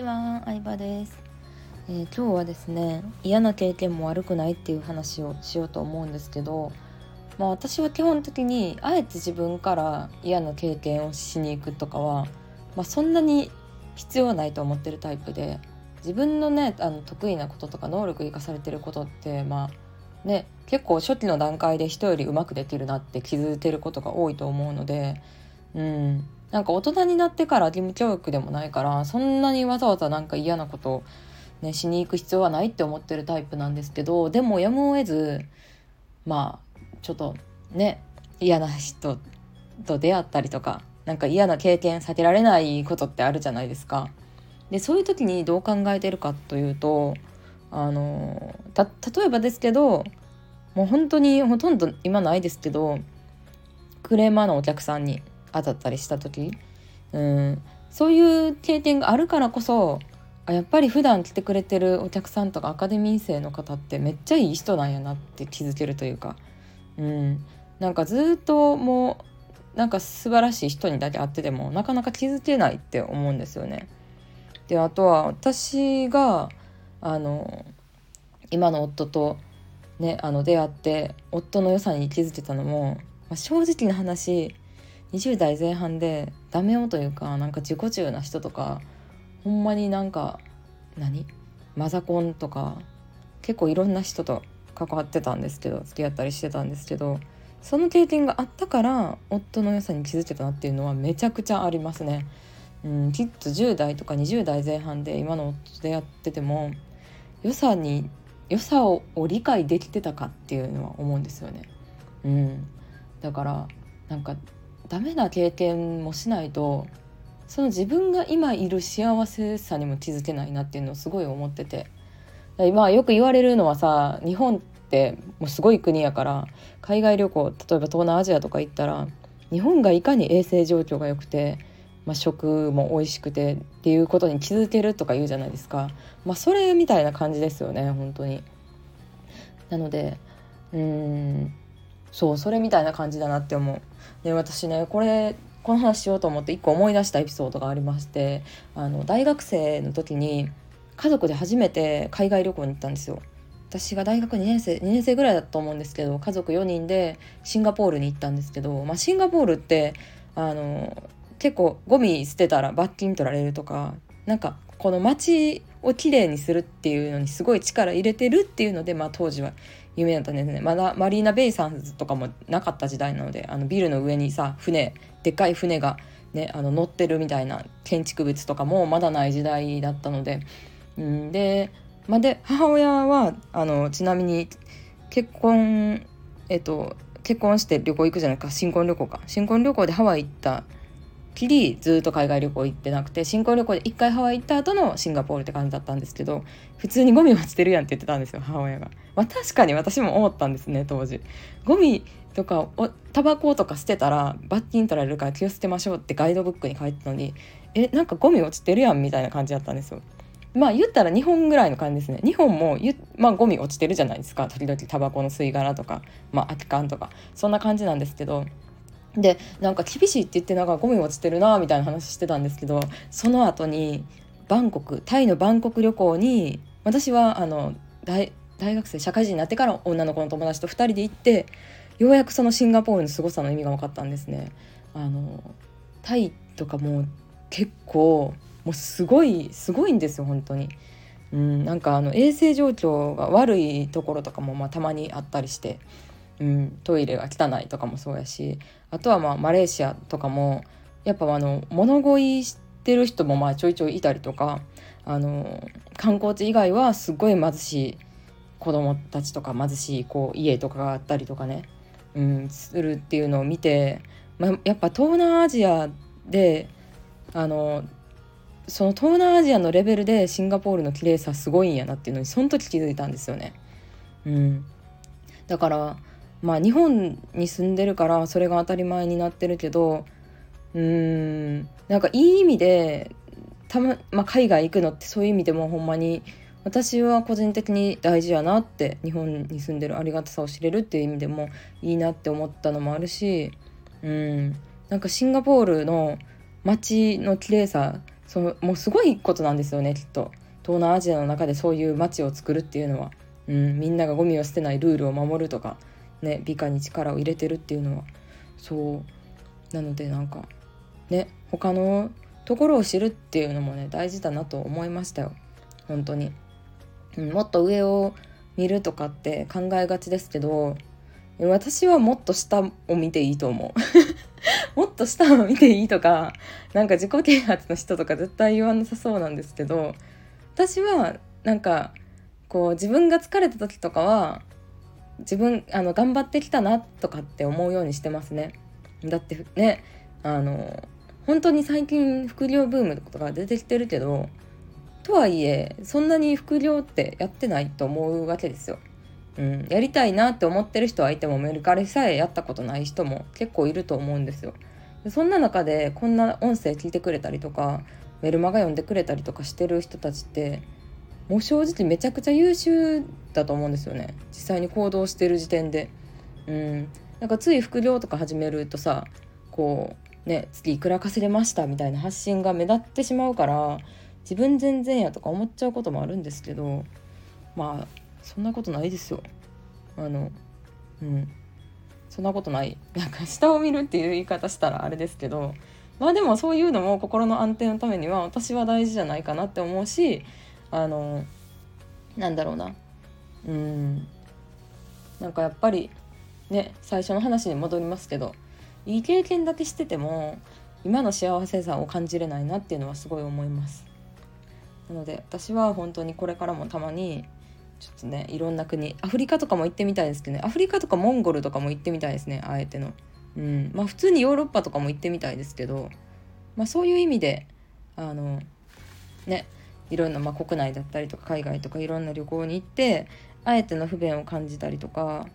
ちは、相葉です、えー、今日はですね嫌な経験も悪くないっていう話をしようと思うんですけどまあ私は基本的にあえて自分から嫌な経験をしに行くとかは、まあ、そんなに必要ないと思ってるタイプで自分のねあの得意なこととか能力生かされてることってまあね結構初期の段階で人よりうまくできるなって気づいてることが多いと思うのでうんなんか大人になってから義務教育でもないからそんなにわざわざなんか嫌なことね、しに行く必要はないって思ってるタイプなんですけどでもやむを得ずまあちょっとね嫌な人と出会ったりとかなんか嫌な経験避けられないことってあるじゃないですか。でそういう時にどう考えてるかというとあの例えばですけどもう本当にほとんど今ないですけどクレーマーのお客さんに当たったりした時？うん。そういう経験があるからこそあやっぱり普段来てくれてるお客さんとかアカデミー生の方ってめっちゃいい人なんやなって気づけるというか、うん、なんかずっともうなんか素晴らしい人にだけ会っててもなかなか気づけないって思うんですよね。であとは私があの今の夫とねあの出会って夫の良さに気づけたのも、まあ、正直な話20代前半でダメ男というかなんか自己中な人とかほんまになんか何？マザコンとか結構いろんな人と関わってたんですけど付き合ったりしてたんですけどその経験があったから夫の良さに気づけたなっていうのはめちゃくちゃありますね。うん、きっと10代とか20代前半で今の夫でやってても良さに良さを理解できてたかっていうのは思うんですよね。うん、だからなんかダメな経験もしないとその自分が今いる幸せさにも気づけないなっていうのをすごい思ってて今よく言われるのはさ日本ってもうすごい国やから海外旅行例えば東南アジアとか行ったら日本がいかに衛生状況が良くて、まあ、食も美味しくてっていうことに気づけるとか言うじゃないですか、まあ、それみたいな感じですよね本当に。なのでうんそうそれみたいな感じだなって思う。で私ねこれこの話しようと思って一個思い出したエピソードがありましてあの大学生の時に家族で初めて海外旅行に行ったんですよ。私が大学2年生2年生ぐらいだと思うんですけど家族4人でシンガポールに行ったんですけど、まあ、シンガポールってあの結構ゴミ捨てたら罰金取られるとかなんかこの街をきれいにするっていうのにすごい力入れてるっていうので、まあ、当時は有名だったんですね。まだマリーナ・ベイサンズとかもなかった時代なのであのビルの上にさ船でっかい船が、ね、あの乗ってるみたいな建築物とかもまだない時代だったので、うん、で,、まあ、で母親はあのちなみに結婚えっと結婚して旅行行くじゃないか。新婚旅行か。新婚旅行でハワイ行ったきりずっと海外旅行行ってなくて新婚旅行で1回ハワイ行った後のシンガポールって感じだったんですけど普通にゴミ落ちてるやんって言ってたんですよ母親が。まあ、確かに私も思ったんですね当時。ゴミとかタバコとか捨てたら罰金取られるから気をつけましょうってガイドブックに書いてたのにえなんかゴミ落ちてるやんみたいな感じだったんですよ。まあ言ったら日本ぐらいの感じですね。日本もまあゴミ落ちてるじゃないですか。時々タバコの吸い殻とか、まあ空き缶とか、そんな感じなんですけど、でなんか厳しいって言ってなんかゴミ落ちてるなみたいな話してたんですけどその後にバンコクタイのバンコク旅行に私はあの大大学生社会人になってから女の子の友達と2人で行ってようやくそのシンガポールの凄さの意味が分かったんですね。あのタイとかも結構もうすごいすごいんですよ本当に。うん、なんかあの衛生状況が悪いところとかもまあたまにあったりしてうん、トイレが汚いとかもそうやしあとはまあマレーシアとかもやっぱあの物乞いしてる人もまあちょいちょいいたりとかあの観光地以外はすごい貧しい子供たちとか貧しいこう家とかがあったりとかね、うん、するっていうのを見て、まあ、やっぱ東南アジアであのその東南アジアのレベルでシンガポールの綺麗さすごいんやなっていうのにその時気づいたんですよね。うん、だからまあ日本に住んでるからそれが当たり前になってるけどうーんなんかいい意味でたま、まあ、海外行くのってそういう意味でもほんまに私は個人的に大事やなって日本に住んでるありがたさを知れるっていう意味でもいいなって思ったのもあるしうんなんかシンガポールの街の綺麗さそうもうすごいことなんですよねきっと。東南アジアの中でそういう街を作るっていうのは、うん、みんながゴミを捨てないルールを守るとか、ね、美化に力を入れてるっていうのは。そう。なのでなんかね他のところを知るっていうのもね大事だなと思いましたよ。本当に、うん、もっと上を見るとかって考えがちですけど私はもっと下を見ていいと思う。もっと下を見ていいとかなんか自己啓発の人とか絶対言わなさそうなんですけど私はなんかこう自分が疲れた時とかは自分あの頑張ってきたなとかって思うようにしてますねだってねあの本当に最近副業ブームとか出てきてるけどとはいえそんなに副業ってやってないと思うわけですよ。うん、やりたいなって思ってる人はいてもメルカリさえやったことない人も結構いると思うんですよ。そんな中でこんな音声聞いてくれたりとかメルマガ読んでくれたりとかしてる人たちってもう正直めちゃくちゃ優秀だと思うんですよね。実際に行動してる時点で。うん、なんかつい副業とか始めるとさこうね月いくら稼げましたみたいな発信が目立ってしまうから自分全然やとか思っちゃうこともあるんですけどまあそんなことないですよ。あのうん。そんなことない。なんか下を見るっていう言い方したらあれですけどまあでもそういうのも心の安定のためには私は大事じゃないかなって思うしあのなんだろうな。うん。なんかやっぱりね最初の話に戻りますけどいい経験だけしてても今の幸せさを感じれないなっていうのはすごい思います。なので私は本当にこれからもたまにちょっとねいろんな国アフリカとかも行ってみたいですけどねアフリカとかモンゴルとかも行ってみたいですねあえての。うん。まあ普通にヨーロッパとかも行ってみたいですけどまあそういう意味であのねいろんな、まあ、国内だったりとか海外とかいろんな旅行に行ってあえての不便を感じたりとか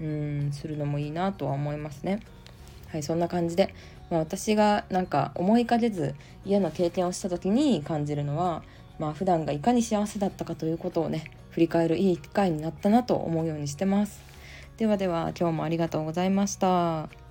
うんするのもいいなとは思いますね。はいそんな感じで、まあ、私がなんか思いかけず嫌な経験をした時に感じるのはまあ普段がいかに幸せだったかということをね振り返るいい機会になったなと思うようにしてます。ではでは今日もありがとうございました。